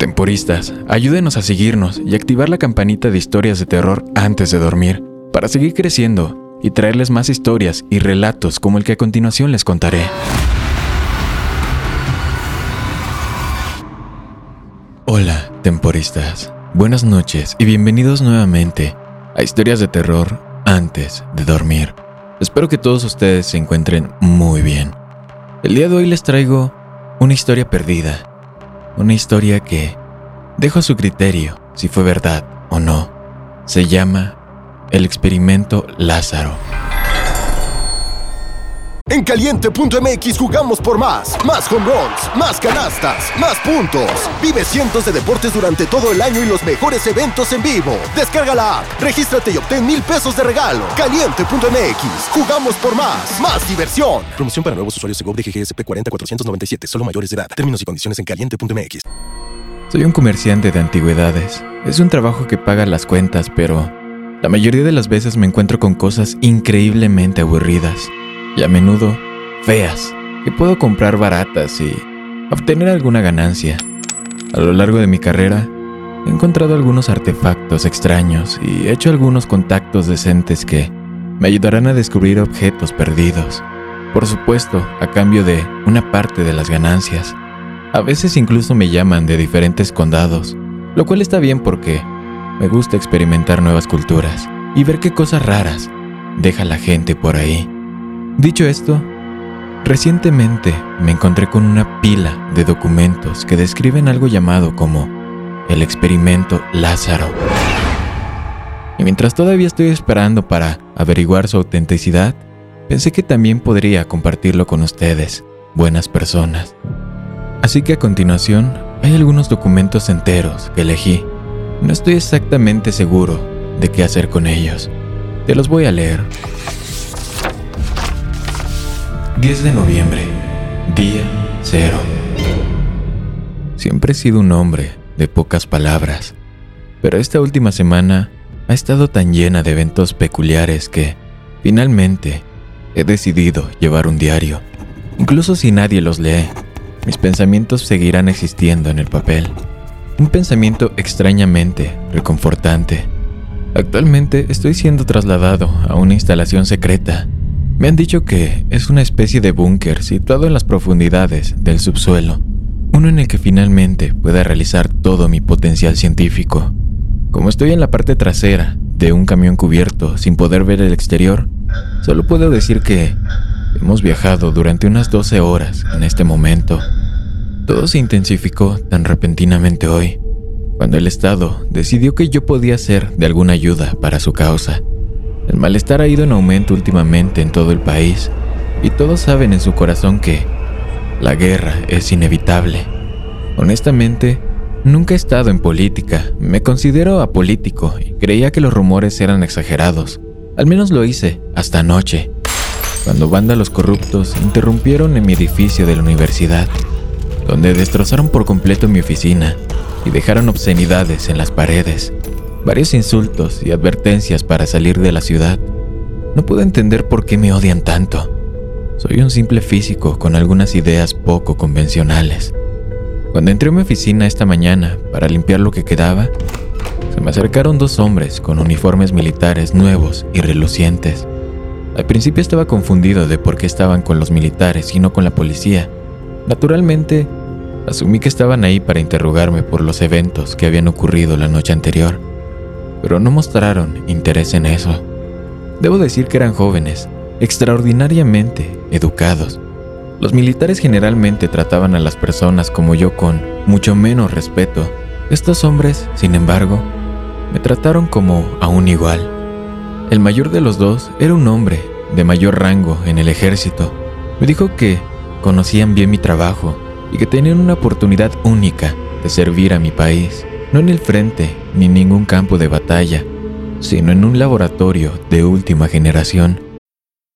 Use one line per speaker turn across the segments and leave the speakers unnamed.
Temporistas, ayúdenos a seguirnos y activar la campanita de historias de terror antes de dormir para seguir creciendo y traerles más historias y relatos como el que a continuación les contaré. Hola, temporistas. Buenas noches y bienvenidos nuevamente a Historias de Terror antes de dormir. Espero que todos ustedes se encuentren muy bien. El día de hoy les traigo una historia perdida. Una historia que dejo a su criterio si fue verdad o no. Se llama El experimento Lázaro.
En caliente.mx jugamos por más. Más home runs, más canastas, más puntos. Vive cientos de deportes durante todo el año y los mejores eventos en vivo. Descarga la app, regístrate y obtén mil pesos de regalo. Caliente.mx, jugamos por más. Más diversión. Promoción para nuevos usuarios de GOV de GGSP 40497, solo mayores de edad. Términos y condiciones en caliente.mx.
Soy un comerciante de antigüedades. Es un trabajo que paga las cuentas, pero la mayoría de las veces me encuentro con cosas increíblemente aburridas y a menudo feas que puedo comprar baratas y obtener alguna ganancia. A lo largo de mi carrera he encontrado algunos artefactos extraños y he hecho algunos contactos decentes que me ayudarán a descubrir objetos perdidos. Por supuesto, a cambio de una parte de las ganancias. A veces incluso me llaman de diferentes condados, lo cual está bien porque me gusta experimentar nuevas culturas y ver qué cosas raras deja la gente por ahí. Dicho esto, recientemente me encontré con una pila de documentos que describen algo llamado como el experimento Lázaro. Y mientras todavía estoy esperando para averiguar su autenticidad, pensé que también podría compartirlo con ustedes, buenas personas. Así que a continuación hay algunos documentos enteros que elegí. No estoy exactamente seguro de qué hacer con ellos. Te los voy a leer. 10 de noviembre, día cero. Siempre he sido un hombre de pocas palabras, pero esta última semana ha estado tan llena de eventos peculiares que, finalmente, he decidido llevar un diario. Incluso si nadie los lee, mis pensamientos seguirán existiendo en el papel. Un pensamiento extrañamente reconfortante. Actualmente estoy siendo trasladado a una instalación secreta me han dicho que es una especie de búnker situado en las profundidades del subsuelo, uno en el que finalmente pueda realizar todo mi potencial científico. Como estoy en la parte trasera de un camión cubierto sin poder ver el exterior, solo puedo decir que hemos viajado durante unas 12 horas en este momento. Todo se intensificó tan repentinamente hoy, cuando el Estado decidió que yo podía ser de alguna ayuda para su causa. El malestar ha ido en aumento últimamente en todo el país y todos saben en su corazón que la guerra es inevitable. Honestamente, nunca he estado en política, me considero apolítico y creía que los rumores eran exagerados. Al menos lo hice hasta anoche, cuando vándalos corruptos interrumpieron en mi edificio de la universidad, donde destrozaron por completo mi oficina y dejaron obscenidades en las paredes varios insultos y advertencias para salir de la ciudad. No puedo entender por qué me odian tanto. Soy un simple físico con algunas ideas poco convencionales. Cuando entré a mi oficina esta mañana para limpiar lo que quedaba, se me acercaron dos hombres con uniformes militares nuevos y relucientes. Al principio estaba confundido de por qué estaban con los militares y no con la policía. Naturalmente, asumí que estaban ahí para interrogarme por los eventos que habían ocurrido la noche anterior pero no mostraron interés en eso. Debo decir que eran jóvenes, extraordinariamente educados. Los militares generalmente trataban a las personas como yo con mucho menos respeto. Estos hombres, sin embargo, me trataron como a un igual. El mayor de los dos era un hombre de mayor rango en el ejército. Me dijo que conocían bien mi trabajo y que tenían una oportunidad única de servir a mi país, no en el frente ni en ningún campo de batalla, sino en un laboratorio de última generación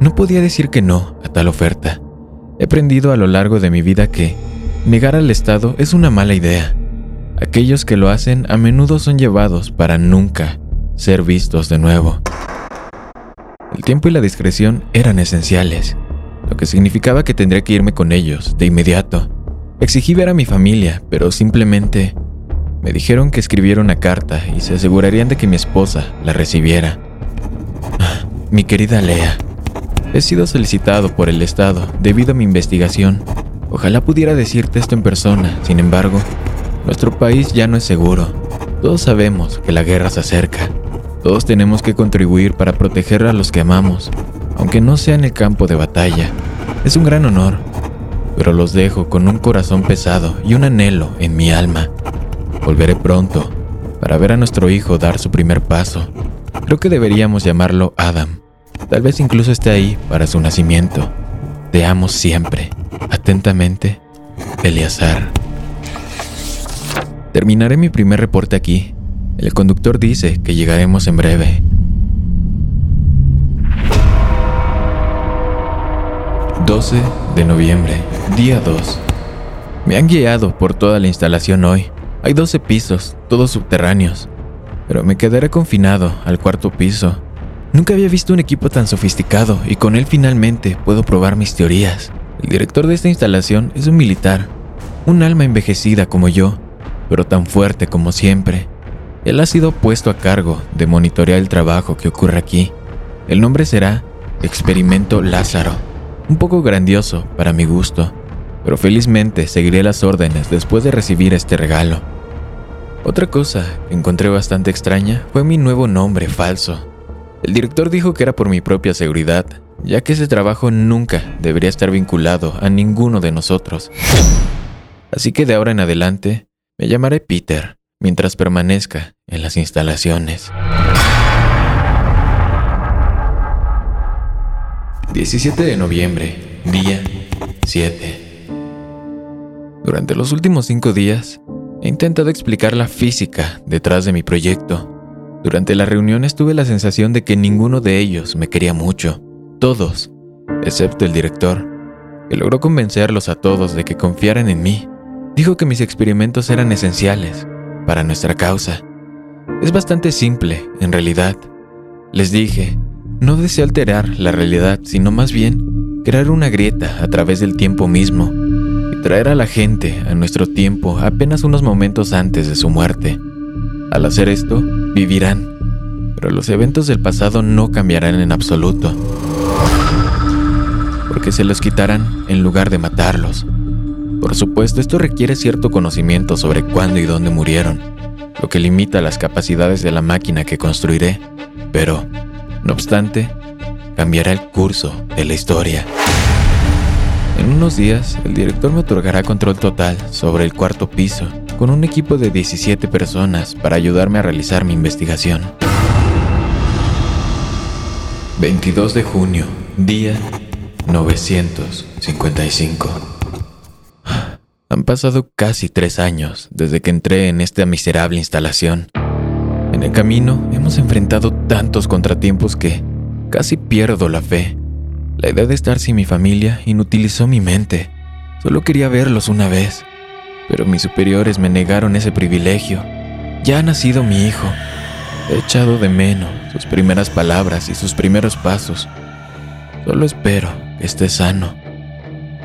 No podía decir que no a tal oferta. He aprendido a lo largo de mi vida que negar al Estado es una mala idea. Aquellos que lo hacen a menudo son llevados para nunca ser vistos de nuevo. El tiempo y la discreción eran esenciales, lo que significaba que tendría que irme con ellos de inmediato. Exigí ver a mi familia, pero simplemente me dijeron que escribiera una carta y se asegurarían de que mi esposa la recibiera. Ah, mi querida Lea, He sido solicitado por el Estado debido a mi investigación. Ojalá pudiera decirte esto en persona, sin embargo, nuestro país ya no es seguro. Todos sabemos que la guerra se acerca. Todos tenemos que contribuir para proteger a los que amamos, aunque no sea en el campo de batalla. Es un gran honor, pero los dejo con un corazón pesado y un anhelo en mi alma. Volveré pronto para ver a nuestro hijo dar su primer paso. Creo que deberíamos llamarlo Adam. Tal vez incluso esté ahí para su nacimiento. Te amo siempre. Atentamente, Eleazar. Terminaré mi primer reporte aquí. El conductor dice que llegaremos en breve. 12 de noviembre, día 2. Me han guiado por toda la instalación hoy. Hay 12 pisos, todos subterráneos, pero me quedaré confinado al cuarto piso Nunca había visto un equipo tan sofisticado y con él finalmente puedo probar mis teorías. El director de esta instalación es un militar, un alma envejecida como yo, pero tan fuerte como siempre. Él ha sido puesto a cargo de monitorear el trabajo que ocurre aquí. El nombre será Experimento Lázaro, un poco grandioso para mi gusto, pero felizmente seguiré las órdenes después de recibir este regalo. Otra cosa que encontré bastante extraña fue mi nuevo nombre falso. El director dijo que era por mi propia seguridad, ya que ese trabajo nunca debería estar vinculado a ninguno de nosotros. Así que de ahora en adelante me llamaré Peter mientras permanezca en las instalaciones. 17 de noviembre, día 7. Durante los últimos cinco días, he intentado explicar la física detrás de mi proyecto durante la reunión tuve la sensación de que ninguno de ellos me quería mucho, todos, excepto el director, que logró convencerlos a todos de que confiaran en mí. Dijo que mis experimentos eran esenciales para nuestra causa. Es bastante simple, en realidad. Les dije, no deseo alterar la realidad, sino más bien crear una grieta a través del tiempo mismo y traer a la gente a nuestro tiempo apenas unos momentos antes de su muerte. Al hacer esto, vivirán, pero los eventos del pasado no cambiarán en absoluto, porque se los quitarán en lugar de matarlos. Por supuesto, esto requiere cierto conocimiento sobre cuándo y dónde murieron, lo que limita las capacidades de la máquina que construiré, pero, no obstante, cambiará el curso de la historia. En unos días, el director me otorgará control total sobre el cuarto piso con un equipo de 17 personas para ayudarme a realizar mi investigación. 22 de junio, día 955. Han pasado casi tres años desde que entré en esta miserable instalación. En el camino hemos enfrentado tantos contratiempos que casi pierdo la fe. La idea de estar sin mi familia inutilizó mi mente. Solo quería verlos una vez pero mis superiores me negaron ese privilegio. Ya ha nacido mi hijo. He echado de menos sus primeras palabras y sus primeros pasos. Solo espero que esté sano.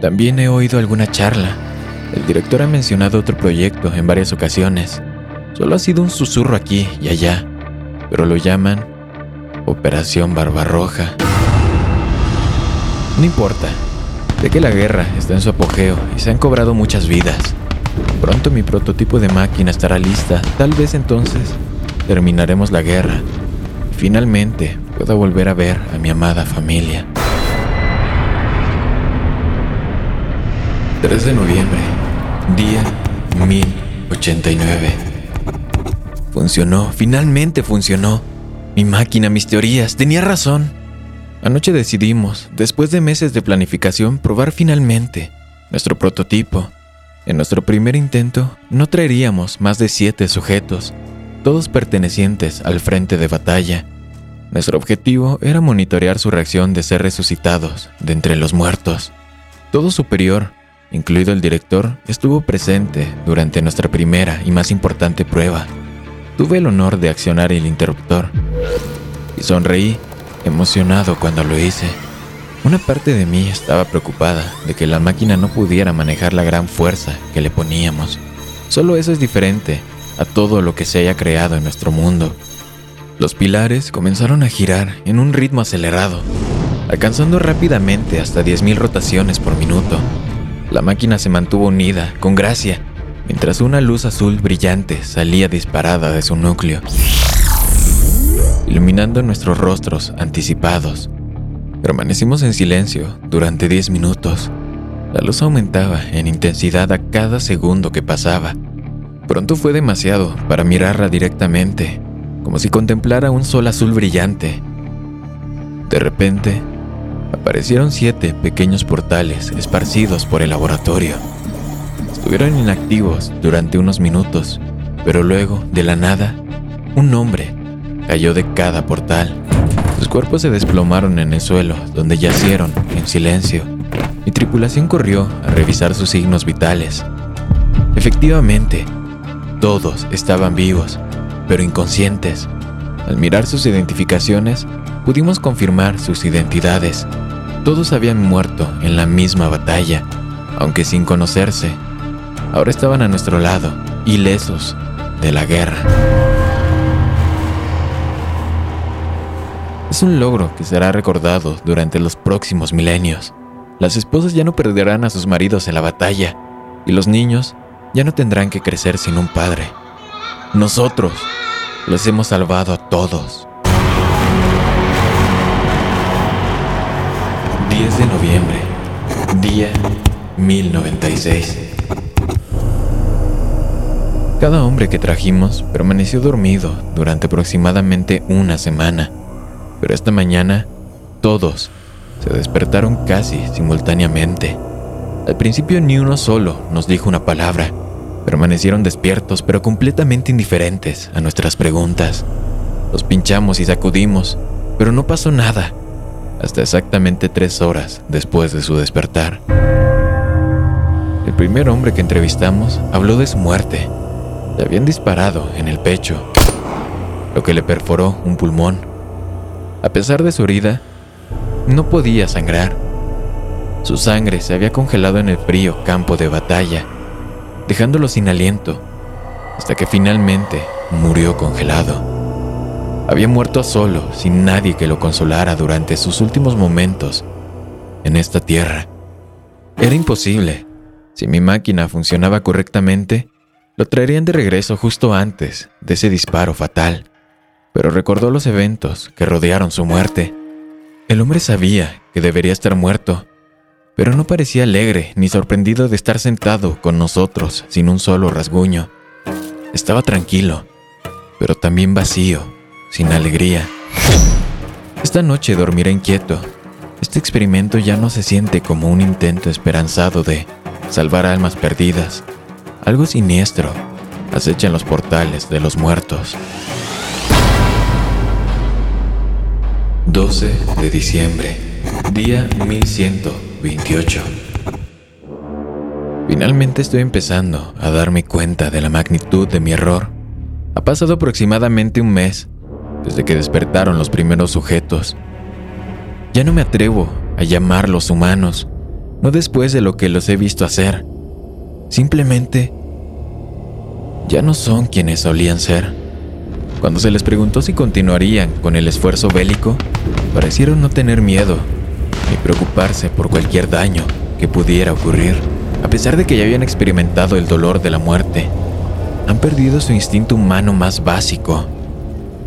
También he oído alguna charla. El director ha mencionado otro proyecto en varias ocasiones. Solo ha sido un susurro aquí y allá, pero lo llaman Operación Barbarroja. No importa. Sé que la guerra está en su apogeo y se han cobrado muchas vidas. Pronto mi prototipo de máquina estará lista, tal vez entonces terminaremos la guerra finalmente pueda volver a ver a mi amada familia. 3 de noviembre, día 1089. Funcionó, finalmente funcionó. Mi máquina, mis teorías, tenía razón. Anoche decidimos, después de meses de planificación, probar finalmente nuestro prototipo. En nuestro primer intento no traeríamos más de siete sujetos, todos pertenecientes al frente de batalla. Nuestro objetivo era monitorear su reacción de ser resucitados de entre los muertos. Todo superior, incluido el director, estuvo presente durante nuestra primera y más importante prueba. Tuve el honor de accionar el interruptor y sonreí emocionado cuando lo hice. Una parte de mí estaba preocupada de que la máquina no pudiera manejar la gran fuerza que le poníamos. Solo eso es diferente a todo lo que se haya creado en nuestro mundo. Los pilares comenzaron a girar en un ritmo acelerado, alcanzando rápidamente hasta 10.000 rotaciones por minuto. La máquina se mantuvo unida, con gracia, mientras una luz azul brillante salía disparada de su núcleo iluminando nuestros rostros anticipados. Permanecimos en silencio durante 10 minutos. La luz aumentaba en intensidad a cada segundo que pasaba. Pronto fue demasiado para mirarla directamente, como si contemplara un sol azul brillante. De repente, aparecieron siete pequeños portales esparcidos por el laboratorio. Estuvieron inactivos durante unos minutos, pero luego, de la nada, un hombre cayó de cada portal. Sus cuerpos se desplomaron en el suelo, donde yacieron en silencio. Mi tripulación corrió a revisar sus signos vitales. Efectivamente, todos estaban vivos, pero inconscientes. Al mirar sus identificaciones, pudimos confirmar sus identidades. Todos habían muerto en la misma batalla, aunque sin conocerse. Ahora estaban a nuestro lado, ilesos de la guerra. Es un logro que será recordado durante los próximos milenios. Las esposas ya no perderán a sus maridos en la batalla y los niños ya no tendrán que crecer sin un padre. Nosotros los hemos salvado a todos. 10 de noviembre, día 1096. Cada hombre que trajimos permaneció dormido durante aproximadamente una semana pero esta mañana todos se despertaron casi simultáneamente. Al principio ni uno solo nos dijo una palabra. Permanecieron despiertos pero completamente indiferentes a nuestras preguntas. Los pinchamos y sacudimos, pero no pasó nada, hasta exactamente tres horas después de su despertar. El primer hombre que entrevistamos habló de su muerte. Le habían disparado en el pecho, lo que le perforó un pulmón a pesar de su herida, no podía sangrar. Su sangre se había congelado en el frío campo de batalla, dejándolo sin aliento, hasta que finalmente murió congelado. Había muerto solo, sin nadie que lo consolara durante sus últimos momentos en esta tierra. Era imposible. Si mi máquina funcionaba correctamente, lo traerían de regreso justo antes de ese disparo fatal pero recordó los eventos que rodearon su muerte. El hombre sabía que debería estar muerto, pero no parecía alegre ni sorprendido de estar sentado con nosotros sin un solo rasguño. Estaba tranquilo, pero también vacío, sin alegría. Esta noche dormiré inquieto. Este experimento ya no se siente como un intento esperanzado de salvar almas perdidas. Algo siniestro acecha en los portales de los muertos. 12 de diciembre, día 1128. Finalmente estoy empezando a darme cuenta de la magnitud de mi error. Ha pasado aproximadamente un mes desde que despertaron los primeros sujetos. Ya no me atrevo a llamarlos humanos, no después de lo que los he visto hacer. Simplemente ya no son quienes solían ser. Cuando se les preguntó si continuarían con el esfuerzo bélico, parecieron no tener miedo ni preocuparse por cualquier daño. que pudiera ocurrir, a pesar de que ya habían experimentado el dolor de la muerte, han perdido su instinto humano más básico,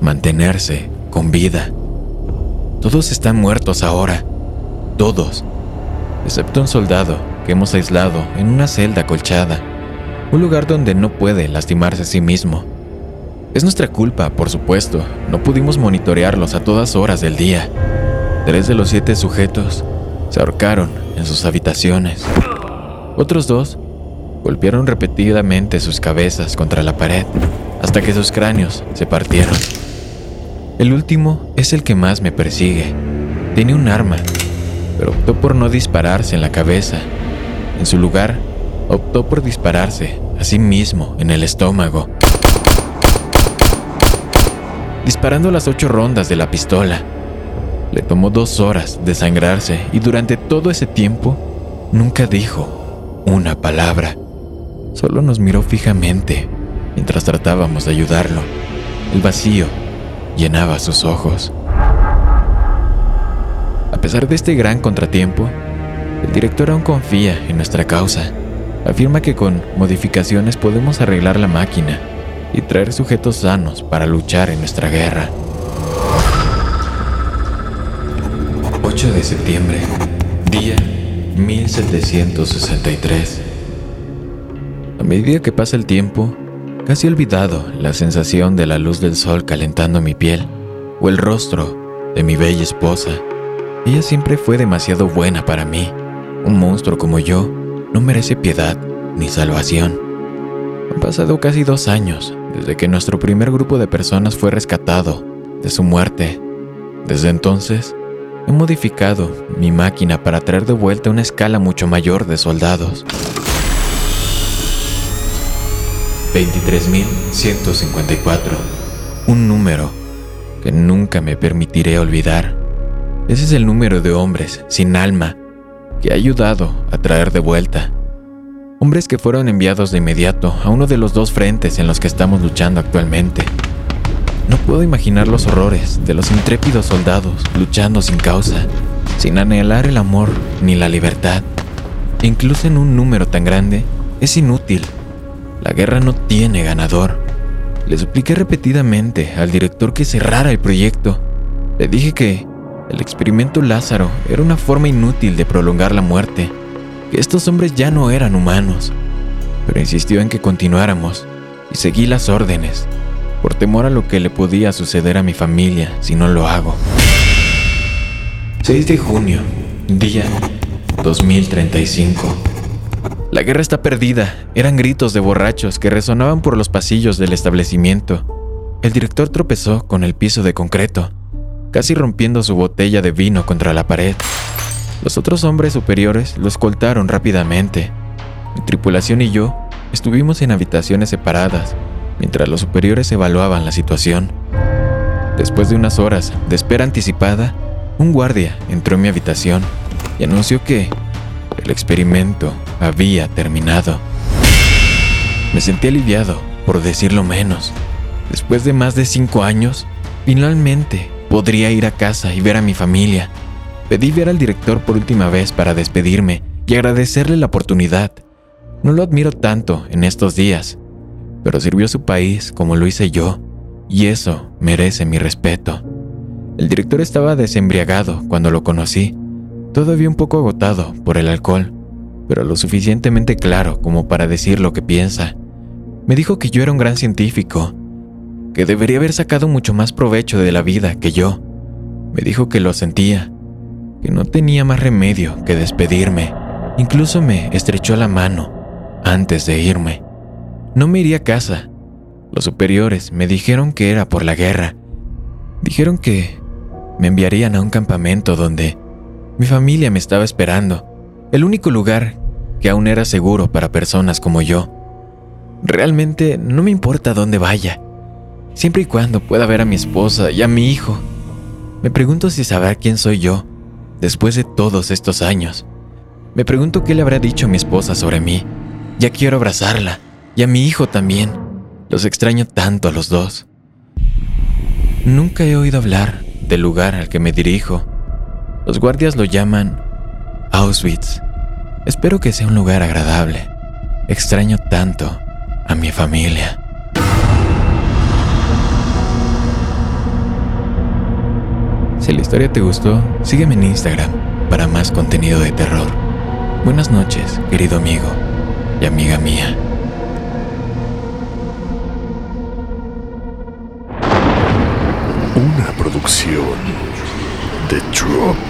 mantenerse con vida. Todos están muertos ahora, todos, excepto un soldado que hemos aislado en una celda colchada, un lugar donde no puede lastimarse a sí mismo. Es nuestra culpa, por supuesto, no pudimos monitorearlos a todas horas del día. Tres de los siete sujetos se ahorcaron en sus habitaciones. Otros dos golpearon repetidamente sus cabezas contra la pared hasta que sus cráneos se partieron. El último es el que más me persigue. Tiene un arma, pero optó por no dispararse en la cabeza. En su lugar, optó por dispararse a sí mismo en el estómago. Disparando las ocho rondas de la pistola. Le tomó dos horas desangrarse y durante todo ese tiempo nunca dijo una palabra. Solo nos miró fijamente mientras tratábamos de ayudarlo. El vacío llenaba sus ojos. A pesar de este gran contratiempo, el director aún confía en nuestra causa. Afirma que con modificaciones podemos arreglar la máquina y traer sujetos sanos para luchar en nuestra guerra. 8 de septiembre, día 1763. A medida que pasa el tiempo, casi he olvidado la sensación de la luz del sol calentando mi piel o el rostro de mi bella esposa. Ella siempre fue demasiado buena para mí. Un monstruo como yo no merece piedad ni salvación. Han pasado casi dos años desde que nuestro primer grupo de personas fue rescatado de su muerte. Desde entonces, he modificado mi máquina para traer de vuelta una escala mucho mayor de soldados. 23.154. Un número que nunca me permitiré olvidar. Ese es el número de hombres sin alma que ha ayudado a traer de vuelta. Hombres que fueron enviados de inmediato a uno de los dos frentes en los que estamos luchando actualmente. No puedo imaginar los horrores de los intrépidos soldados luchando sin causa, sin anhelar el amor ni la libertad. Incluso en un número tan grande, es inútil la guerra no tiene ganador. Le supliqué repetidamente al director que cerrara el proyecto. Le dije que el experimento Lázaro era una forma inútil de prolongar la muerte, que estos hombres ya no eran humanos. Pero insistió en que continuáramos y seguí las órdenes, por temor a lo que le podía suceder a mi familia si no lo hago. 6 de junio, día 2035. La guerra está perdida. Eran gritos de borrachos que resonaban por los pasillos del establecimiento. El director tropezó con el piso de concreto, casi rompiendo su botella de vino contra la pared. Los otros hombres superiores lo escoltaron rápidamente. Mi tripulación y yo estuvimos en habitaciones separadas mientras los superiores evaluaban la situación. Después de unas horas de espera anticipada, un guardia entró en mi habitación y anunció que el experimento había terminado. Me sentí aliviado, por decirlo menos. Después de más de cinco años, finalmente podría ir a casa y ver a mi familia. Pedí ver al director por última vez para despedirme y agradecerle la oportunidad. No lo admiro tanto en estos días, pero sirvió a su país como lo hice yo, y eso merece mi respeto. El director estaba desembriagado cuando lo conocí todavía un poco agotado por el alcohol, pero lo suficientemente claro como para decir lo que piensa. Me dijo que yo era un gran científico, que debería haber sacado mucho más provecho de la vida que yo. Me dijo que lo sentía, que no tenía más remedio que despedirme. Incluso me estrechó la mano antes de irme. No me iría a casa. Los superiores me dijeron que era por la guerra. Dijeron que me enviarían a un campamento donde mi familia me estaba esperando, el único lugar que aún era seguro para personas como yo. Realmente no me importa dónde vaya, siempre y cuando pueda ver a mi esposa y a mi hijo. Me pregunto si sabrá quién soy yo después de todos estos años. Me pregunto qué le habrá dicho mi esposa sobre mí. Ya quiero abrazarla y a mi hijo también. Los extraño tanto a los dos. Nunca he oído hablar del lugar al que me dirijo los guardias lo llaman Auschwitz. Espero que sea un lugar agradable. Extraño tanto a mi familia. Si la historia te gustó, sígueme en Instagram para más contenido de terror. Buenas noches, querido amigo y amiga mía.
Una producción de Drop.